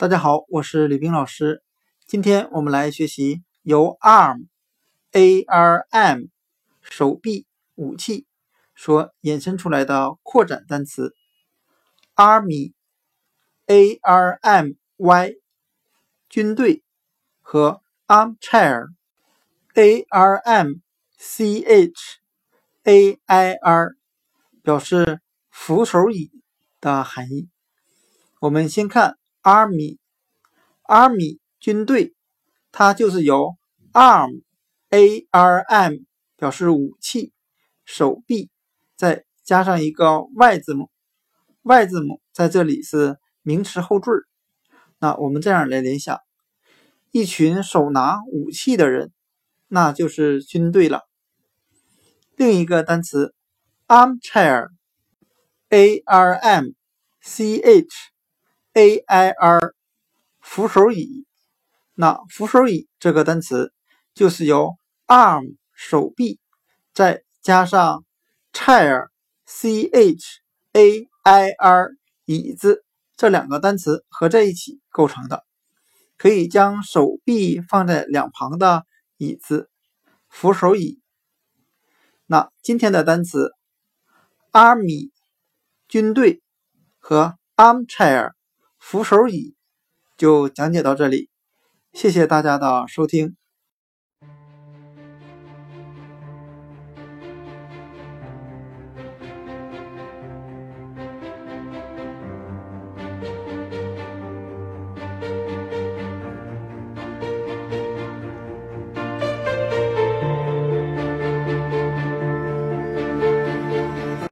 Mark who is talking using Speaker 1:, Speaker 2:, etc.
Speaker 1: 大家好，我是李冰老师。今天我们来学习由 arm，a r m 手臂武器所衍生出来的扩展单词 army，a r m y 军队和 armchair，a r m c h a i r 表示扶手椅的含义。我们先看。Army，Army 军队，它就是由 arm，a r m 表示武器、手臂，再加上一个 y 字母，y 字母在这里是名词后缀。那我们这样来联想，一群手拿武器的人，那就是军队了。另一个单词 armchair，a r m c h。A I R 扶手椅，那扶手椅这个单词就是由 arm 手臂再加上 chair C H A I R 椅子这两个单词合在一起构成的，可以将手臂放在两旁的椅子，扶手椅。那今天的单词 army 军队和 armchair。扶手椅就讲解到这里，谢谢大家的收听。